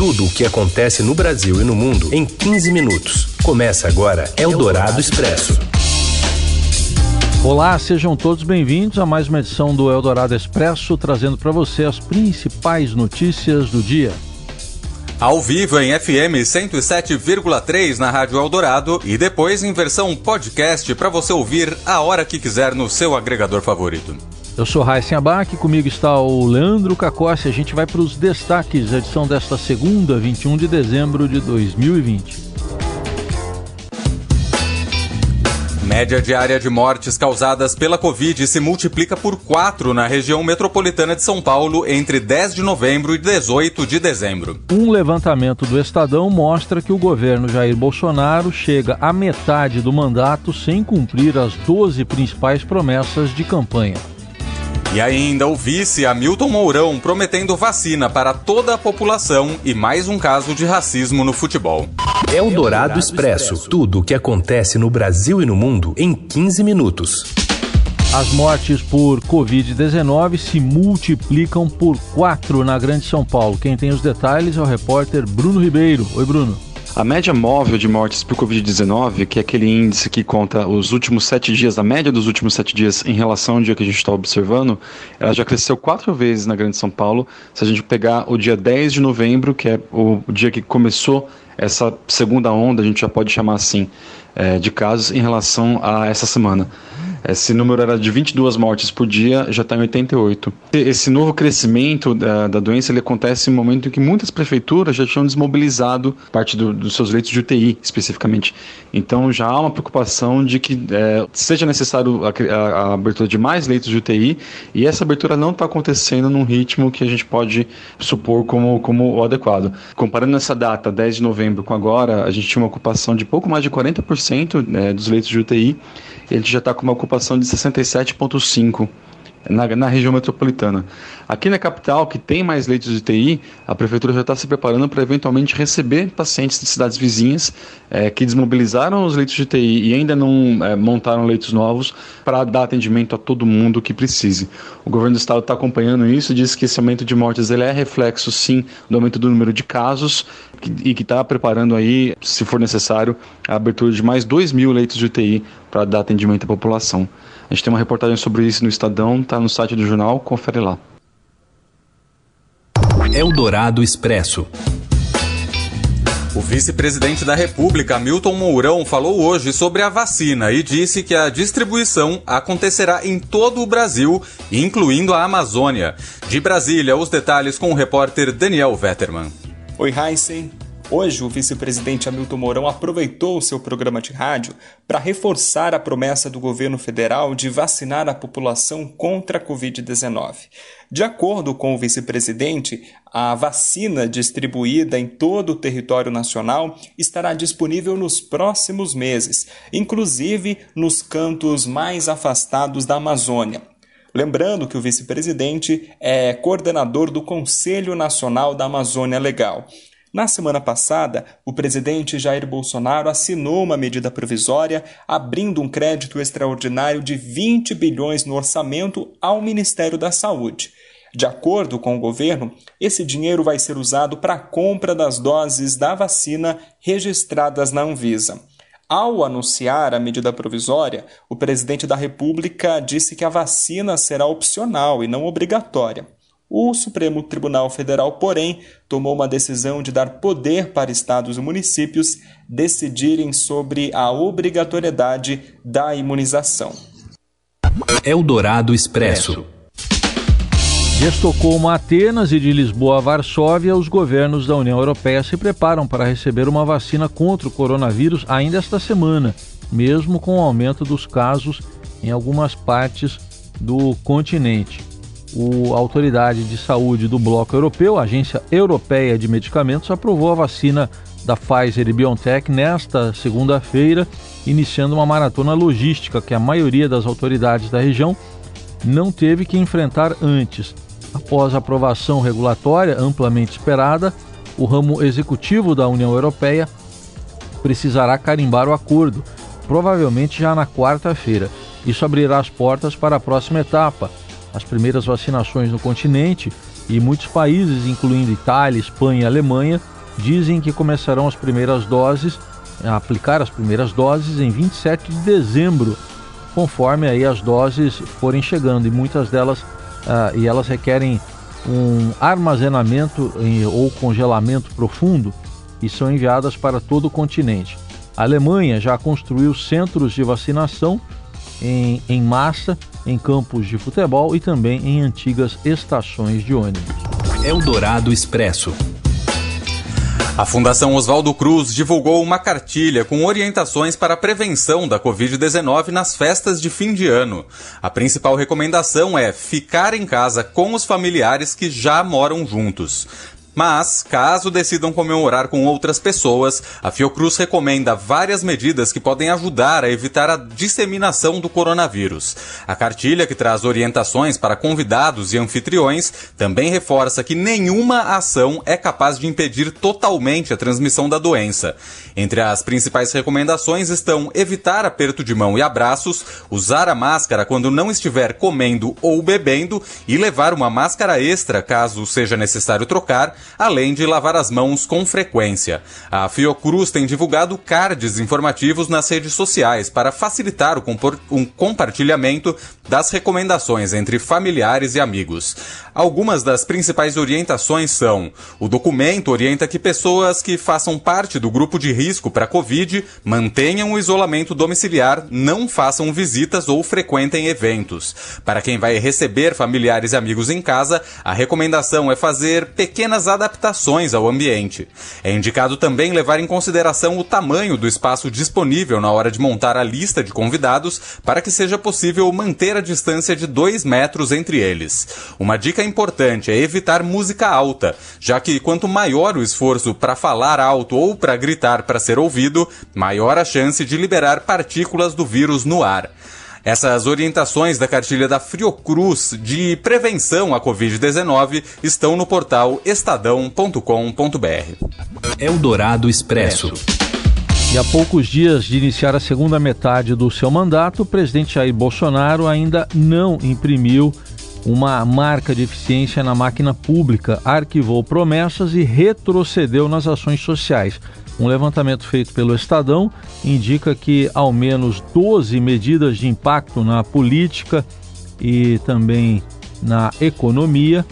Tudo o que acontece no Brasil e no mundo em 15 minutos. Começa agora Eldorado Expresso. Olá, sejam todos bem-vindos a mais uma edição do Eldorado Expresso, trazendo para você as principais notícias do dia. Ao vivo em FM 107,3 na Rádio Eldorado e depois em versão podcast para você ouvir a hora que quiser no seu agregador favorito. Eu sou Raíssen Abac, comigo está o Leandro Cacossi. A gente vai para os destaques da edição desta segunda, 21 de dezembro de 2020. Média diária de mortes causadas pela Covid se multiplica por 4 na região metropolitana de São Paulo entre 10 de novembro e 18 de dezembro. Um levantamento do Estadão mostra que o governo Jair Bolsonaro chega à metade do mandato sem cumprir as 12 principais promessas de campanha. E ainda o vice Hamilton Mourão prometendo vacina para toda a população e mais um caso de racismo no futebol. É o Dourado Expresso. Tudo o que acontece no Brasil e no mundo em 15 minutos. As mortes por Covid-19 se multiplicam por quatro na Grande São Paulo. Quem tem os detalhes é o repórter Bruno Ribeiro. Oi, Bruno. A média móvel de mortes por Covid-19, que é aquele índice que conta os últimos sete dias, a média dos últimos sete dias em relação ao dia que a gente está observando, ela já cresceu quatro vezes na Grande São Paulo. Se a gente pegar o dia 10 de novembro, que é o dia que começou essa segunda onda, a gente já pode chamar assim, é, de casos em relação a essa semana. Esse número era de 22 mortes por dia, já está em 88. Esse novo crescimento da, da, doença ele acontece um momento em que muitas prefeituras já tinham desmobilizado parte do, dos seus leitos de UTI, especificamente. Então já há uma preocupação de que é, seja necessário a, a, a, abertura de mais leitos de UTI e essa abertura não está acontecendo num ritmo que a gente pode supor como, como o adequado. Comparando essa data, 10 de novembro, com agora, a gente tinha uma ocupação de pouco mais de 40% né, dos leitos de UTI. Ele já está com uma ocupação de 67,5% na, na, região metropolitana. Aqui na capital, que tem mais leitos de TI, a prefeitura já está se preparando para eventualmente receber pacientes de cidades vizinhas é, que desmobilizaram os leitos de TI e ainda não é, montaram leitos novos para dar atendimento a todo mundo que precise. O governo do estado está acompanhando isso, diz que esse aumento de mortes ele é reflexo, sim, do aumento do número de casos que, e que está preparando aí, se for necessário, a abertura de mais 2 mil leitos de UTI para dar atendimento à população. A gente tem uma reportagem sobre isso no Estadão, tá no site do jornal, confere lá. Eldorado Expresso. O vice-presidente da República, Milton Mourão, falou hoje sobre a vacina e disse que a distribuição acontecerá em todo o Brasil, incluindo a Amazônia. De Brasília, os detalhes com o repórter Daniel Vetterman. Oi, Heisen. Hoje, o vice-presidente Hamilton Mourão aproveitou o seu programa de rádio para reforçar a promessa do governo federal de vacinar a população contra a Covid-19. De acordo com o vice-presidente, a vacina distribuída em todo o território nacional estará disponível nos próximos meses, inclusive nos cantos mais afastados da Amazônia. Lembrando que o vice-presidente é coordenador do Conselho Nacional da Amazônia Legal. Na semana passada, o presidente Jair Bolsonaro assinou uma medida provisória abrindo um crédito extraordinário de 20 bilhões no orçamento ao Ministério da Saúde. De acordo com o governo, esse dinheiro vai ser usado para a compra das doses da vacina registradas na Anvisa. Ao anunciar a medida provisória, o presidente da República disse que a vacina será opcional e não obrigatória. O Supremo Tribunal Federal, porém, tomou uma decisão de dar poder para estados e municípios decidirem sobre a obrigatoriedade da imunização. Eldorado Expresso. De Estocolmo a Atenas e de Lisboa a Varsóvia, os governos da União Europeia se preparam para receber uma vacina contra o coronavírus ainda esta semana, mesmo com o aumento dos casos em algumas partes do continente o, a Autoridade de Saúde do Bloco Europeu, a Agência Europeia de Medicamentos, aprovou a vacina da Pfizer e BioNTech nesta segunda-feira, iniciando uma maratona logística que a maioria das autoridades da região não teve que enfrentar antes. Após a aprovação regulatória amplamente esperada, o ramo executivo da União Europeia precisará carimbar o acordo, provavelmente já na quarta-feira. Isso abrirá as portas para a próxima etapa, as primeiras vacinações no continente E muitos países, incluindo Itália, Espanha e Alemanha, dizem que começarão as primeiras doses, a aplicar as primeiras doses em 27 de dezembro, conforme aí as doses forem chegando e muitas delas uh, e elas requerem um armazenamento em, ou congelamento profundo e são enviadas para todo o continente. A Alemanha já construiu centros de vacinação em, em massa em campos de futebol e também em antigas estações de ônibus. Eldorado Expresso. A Fundação Oswaldo Cruz divulgou uma cartilha com orientações para a prevenção da Covid-19 nas festas de fim de ano. A principal recomendação é ficar em casa com os familiares que já moram juntos. Mas, caso decidam comemorar com outras pessoas, a Fiocruz recomenda várias medidas que podem ajudar a evitar a disseminação do coronavírus. A cartilha, que traz orientações para convidados e anfitriões, também reforça que nenhuma ação é capaz de impedir totalmente a transmissão da doença. Entre as principais recomendações estão evitar aperto de mão e abraços, usar a máscara quando não estiver comendo ou bebendo e levar uma máscara extra caso seja necessário trocar além de lavar as mãos com frequência. A Fiocruz tem divulgado cards informativos nas redes sociais para facilitar o um compartilhamento das recomendações entre familiares e amigos. Algumas das principais orientações são: o documento orienta que pessoas que façam parte do grupo de risco para Covid mantenham o isolamento domiciliar, não façam visitas ou frequentem eventos. Para quem vai receber familiares e amigos em casa, a recomendação é fazer pequenas adaptações ao ambiente. É indicado também levar em consideração o tamanho do espaço disponível na hora de montar a lista de convidados para que seja possível manter a distância de 2 metros entre eles. Uma dica importante é evitar música alta, já que quanto maior o esforço para falar alto ou para gritar para ser ouvido, maior a chance de liberar partículas do vírus no ar. Essas orientações da cartilha da Friocruz de prevenção à Covid-19 estão no portal estadão.com.br. Eldorado Expresso. E a poucos dias de iniciar a segunda metade do seu mandato, o presidente Jair Bolsonaro ainda não imprimiu uma marca de eficiência na máquina pública, arquivou promessas e retrocedeu nas ações sociais. Um levantamento feito pelo Estadão indica que ao menos 12 medidas de impacto na política e também na economia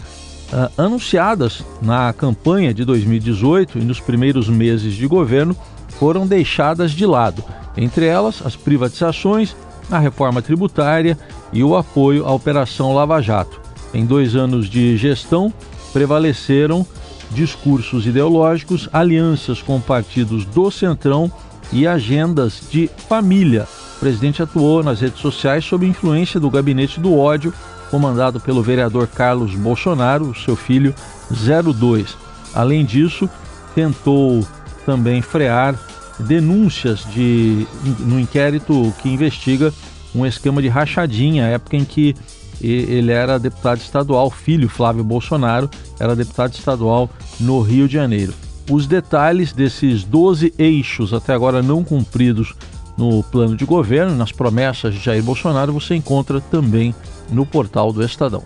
uh, anunciadas na campanha de 2018 e nos primeiros meses de governo foram deixadas de lado. Entre elas, as privatizações, a reforma tributária e o apoio à Operação Lava Jato. Em dois anos de gestão, prevaleceram discursos ideológicos, alianças com partidos do Centrão e agendas de família. O presidente atuou nas redes sociais sob influência do gabinete do ódio, comandado pelo vereador Carlos Bolsonaro, seu filho 02. Além disso, tentou também frear denúncias de, no inquérito que investiga um esquema de rachadinha, época em que ele era deputado estadual, filho Flávio Bolsonaro, era deputado estadual no Rio de Janeiro. Os detalhes desses 12 eixos até agora não cumpridos no plano de governo, nas promessas de Jair Bolsonaro, você encontra também no portal do Estadão.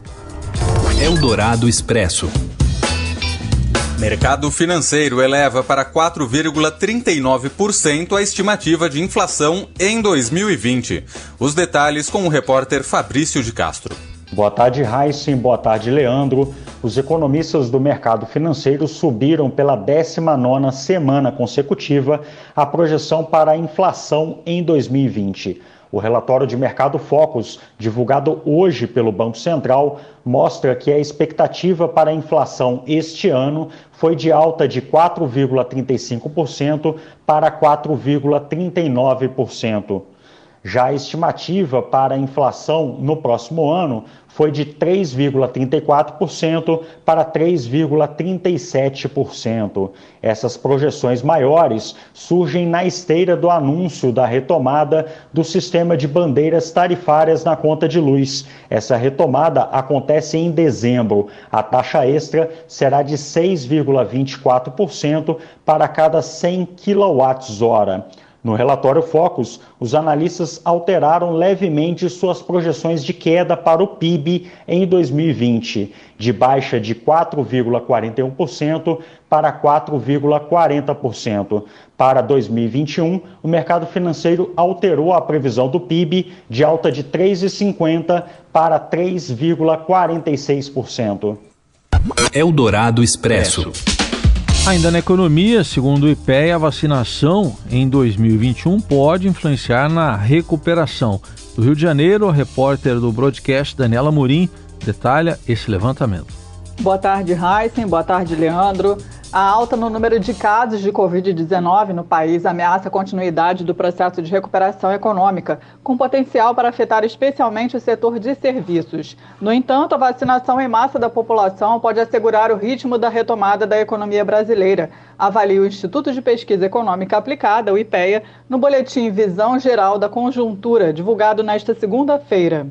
Eldorado Expresso. Mercado financeiro eleva para 4,39% a estimativa de inflação em 2020. Os detalhes com o repórter Fabrício de Castro. Boa tarde, Heisen. Boa tarde, Leandro. Os economistas do mercado financeiro subiram pela 19ª semana consecutiva a projeção para a inflação em 2020. O relatório de Mercado Focus, divulgado hoje pelo Banco Central, mostra que a expectativa para a inflação este ano foi de alta de 4,35% para 4,39%. Já a estimativa para a inflação no próximo ano foi de 3,34% para 3,37%. Essas projeções maiores surgem na esteira do anúncio da retomada do sistema de bandeiras tarifárias na conta de luz. Essa retomada acontece em dezembro. A taxa extra será de 6,24% para cada 100 kWh. No relatório Focus, os analistas alteraram levemente suas projeções de queda para o PIB em 2020, de baixa de 4,41% para 4,40%. Para 2021, o mercado financeiro alterou a previsão do PIB de alta de 3,50% para 3,46%. Eldorado Expresso. Ainda na economia, segundo o IPEA, a vacinação em 2021 pode influenciar na recuperação. Do Rio de Janeiro, a repórter do broadcast Daniela Murim detalha esse levantamento. Boa tarde, Heisen. Boa tarde, Leandro. A alta no número de casos de Covid-19 no país ameaça a continuidade do processo de recuperação econômica, com potencial para afetar especialmente o setor de serviços. No entanto, a vacinação em massa da população pode assegurar o ritmo da retomada da economia brasileira, avalia o Instituto de Pesquisa Econômica Aplicada, o IPEA, no boletim Visão Geral da Conjuntura, divulgado nesta segunda-feira.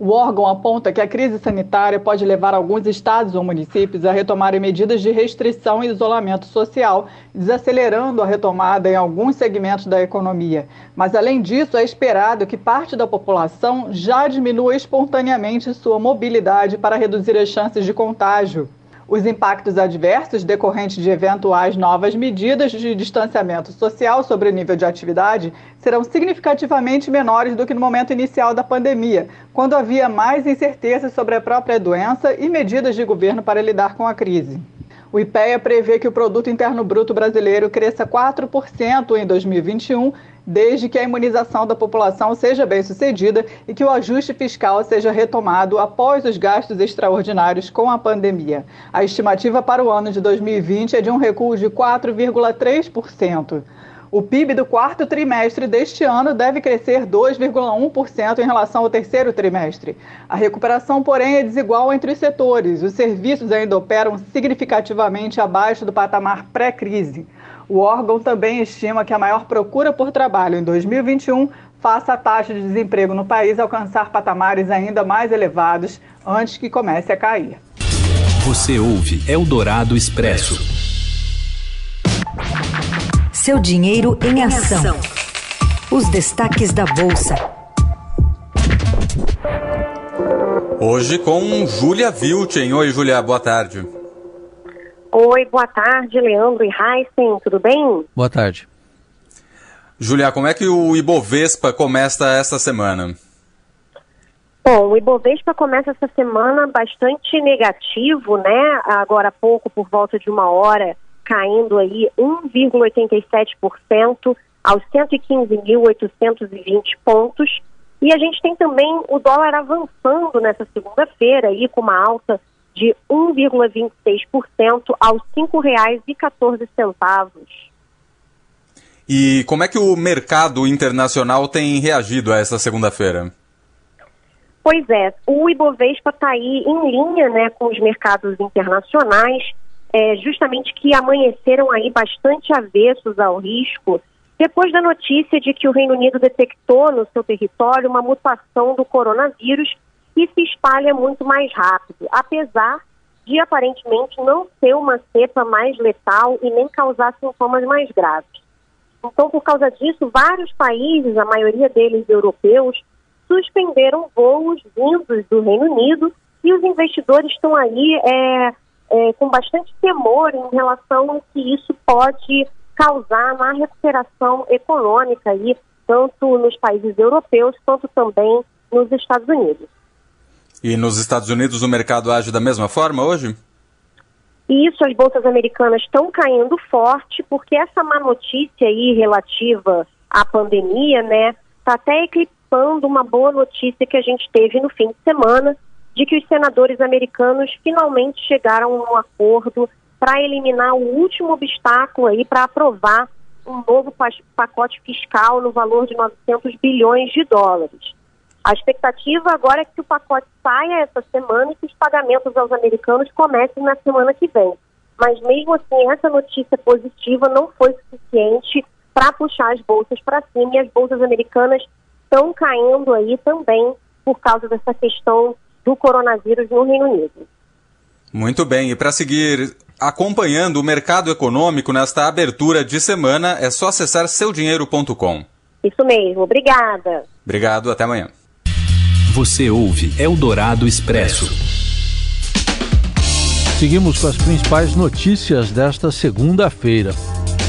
O órgão aponta que a crise sanitária pode levar alguns estados ou municípios a retomarem medidas de restrição e isolamento social, desacelerando a retomada em alguns segmentos da economia. Mas, além disso, é esperado que parte da população já diminua espontaneamente sua mobilidade para reduzir as chances de contágio. Os impactos adversos decorrentes de eventuais novas medidas de distanciamento social sobre o nível de atividade serão significativamente menores do que no momento inicial da pandemia, quando havia mais incerteza sobre a própria doença e medidas de governo para lidar com a crise. O IPEA prevê que o produto interno bruto brasileiro cresça 4% em 2021 desde que a imunização da população seja bem sucedida e que o ajuste fiscal seja retomado após os gastos extraordinários com a pandemia. A estimativa para o ano de 2020 é de um recuo de 4,3%. O PIB do quarto trimestre deste ano deve crescer 2,1% em relação ao terceiro trimestre. A recuperação, porém, é desigual entre os setores. Os serviços ainda operam significativamente abaixo do patamar pré-crise. O órgão também estima que a maior procura por trabalho em 2021 faça a taxa de desemprego no país alcançar patamares ainda mais elevados antes que comece a cair. Você ouve Eldorado Expresso. Seu dinheiro em ação. Os destaques da Bolsa. Hoje com Júlia Vilchen. Oi, Júlia, boa tarde. Oi, boa tarde, Leandro e Heisen, tudo bem? Boa tarde. Julia, como é que o Ibovespa começa esta semana? Bom, o Ibovespa começa essa semana bastante negativo, né? Agora há pouco, por volta de uma hora, caindo aí 1,87% aos 115.820 pontos. E a gente tem também o dólar avançando nessa segunda-feira aí com uma alta de 1,26% aos R$ 5,14. E como é que o mercado internacional tem reagido a essa segunda-feira? Pois é, o Ibovespa está aí em linha né, com os mercados internacionais, é, justamente que amanheceram aí bastante avessos ao risco, depois da notícia de que o Reino Unido detectou no seu território uma mutação do coronavírus que se espalha muito mais rápido, apesar de aparentemente não ser uma cepa mais letal e nem causar sintomas mais graves. Então, por causa disso, vários países, a maioria deles europeus, suspenderam voos vindos do Reino Unido e os investidores estão aí é, é, com bastante temor em relação ao que isso pode causar na recuperação econômica aí, tanto nos países europeus quanto também nos Estados Unidos. E nos Estados Unidos o mercado age da mesma forma hoje? Isso, as bolsas americanas estão caindo forte, porque essa má notícia aí relativa à pandemia, né, está até eclipsando uma boa notícia que a gente teve no fim de semana, de que os senadores americanos finalmente chegaram a um acordo para eliminar o último obstáculo aí para aprovar um novo pacote fiscal no valor de 900 bilhões de dólares. A expectativa agora é que o pacote saia essa semana e que os pagamentos aos americanos comecem na semana que vem. Mas mesmo assim, essa notícia positiva não foi suficiente para puxar as bolsas para cima e as bolsas americanas estão caindo aí também por causa dessa questão do coronavírus no Reino Unido. Muito bem, e para seguir acompanhando o mercado econômico nesta abertura de semana, é só acessar seudinheiro.com. Isso mesmo, obrigada. Obrigado, até amanhã. Você ouve Eldorado Expresso. Seguimos com as principais notícias desta segunda-feira.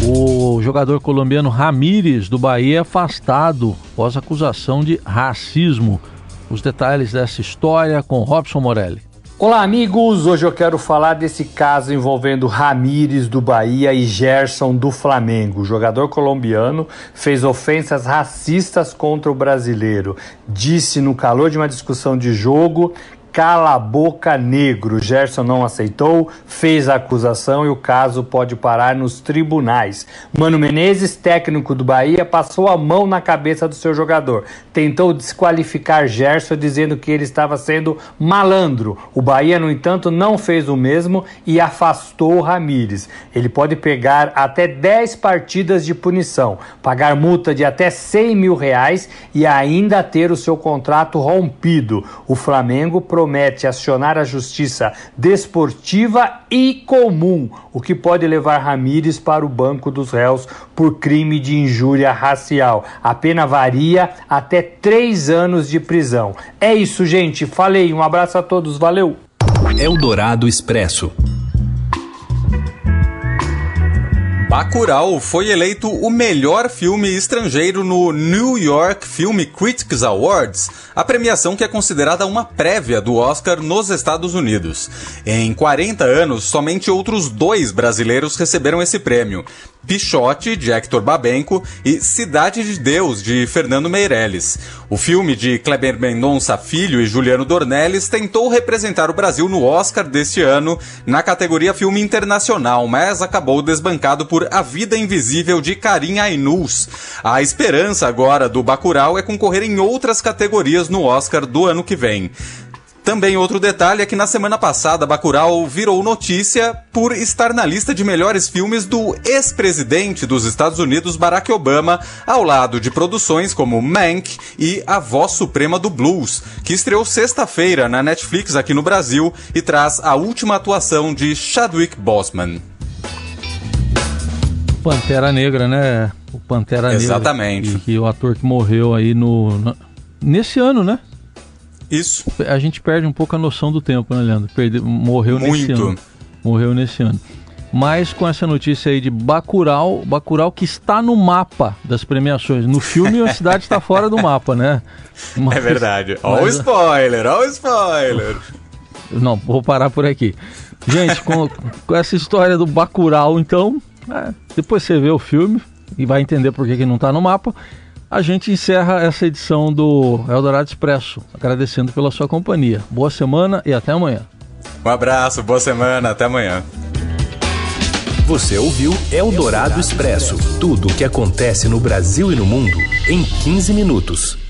O jogador colombiano Ramírez do Bahia é afastado após acusação de racismo. Os detalhes dessa história com Robson Morelli. Olá, amigos! Hoje eu quero falar desse caso envolvendo Ramires do Bahia e Gerson do Flamengo. O jogador colombiano fez ofensas racistas contra o brasileiro. Disse no calor de uma discussão de jogo Cala a boca negro. Gerson não aceitou, fez a acusação e o caso pode parar nos tribunais. Mano Menezes, técnico do Bahia, passou a mão na cabeça do seu jogador. Tentou desqualificar Gerson dizendo que ele estava sendo malandro. O Bahia, no entanto, não fez o mesmo e afastou Ramires. Ele pode pegar até 10 partidas de punição, pagar multa de até 100 mil reais e ainda ter o seu contrato rompido. O Flamengo promete acionar a justiça desportiva e comum, o que pode levar Ramírez para o banco dos réus por crime de injúria racial. A pena varia até três anos de prisão. É isso, gente. Falei. Um abraço a todos. Valeu. Eldorado Expresso. Bacurau foi eleito o melhor filme estrangeiro no New York Film Critics Awards, a premiação que é considerada uma prévia do Oscar nos Estados Unidos. Em 40 anos, somente outros dois brasileiros receberam esse prêmio. Pichote, de Hector Babenco, e Cidade de Deus, de Fernando Meirelles. O filme de Kleber Mendonça Filho e Juliano Dornelles tentou representar o Brasil no Oscar deste ano na categoria Filme Internacional, mas acabou desbancado por A Vida Invisível de Karim Ainus. A esperança agora do Bacurau é concorrer em outras categorias no Oscar do ano que vem. Também outro detalhe é que na semana passada Bacurau virou notícia por estar na lista de melhores filmes do ex-presidente dos Estados Unidos Barack Obama, ao lado de produções como Mank e A Voz Suprema do Blues, que estreou sexta-feira na Netflix aqui no Brasil e traz a última atuação de Chadwick Boseman. Pantera Negra, né? O Pantera Exatamente. Negra. Exatamente. E o ator que morreu aí no, no nesse ano, né? Isso. A gente perde um pouco a noção do tempo, né, Leandro? Perde, morreu Muito. nesse ano. Morreu nesse ano. Mas com essa notícia aí de Bacurau, Bacurau que está no mapa das premiações. No filme a cidade está fora do mapa, né? Mas, é verdade. Ó o spoiler, ó o spoiler. Não, vou parar por aqui. Gente, com, com essa história do Bacurau, então, é, depois você vê o filme e vai entender por que, que não está no mapa a gente encerra essa edição do Eldorado Expresso, agradecendo pela sua companhia. Boa semana e até amanhã. Um abraço, boa semana, até amanhã. Você ouviu Eldorado Expresso tudo o que acontece no Brasil e no mundo em 15 minutos.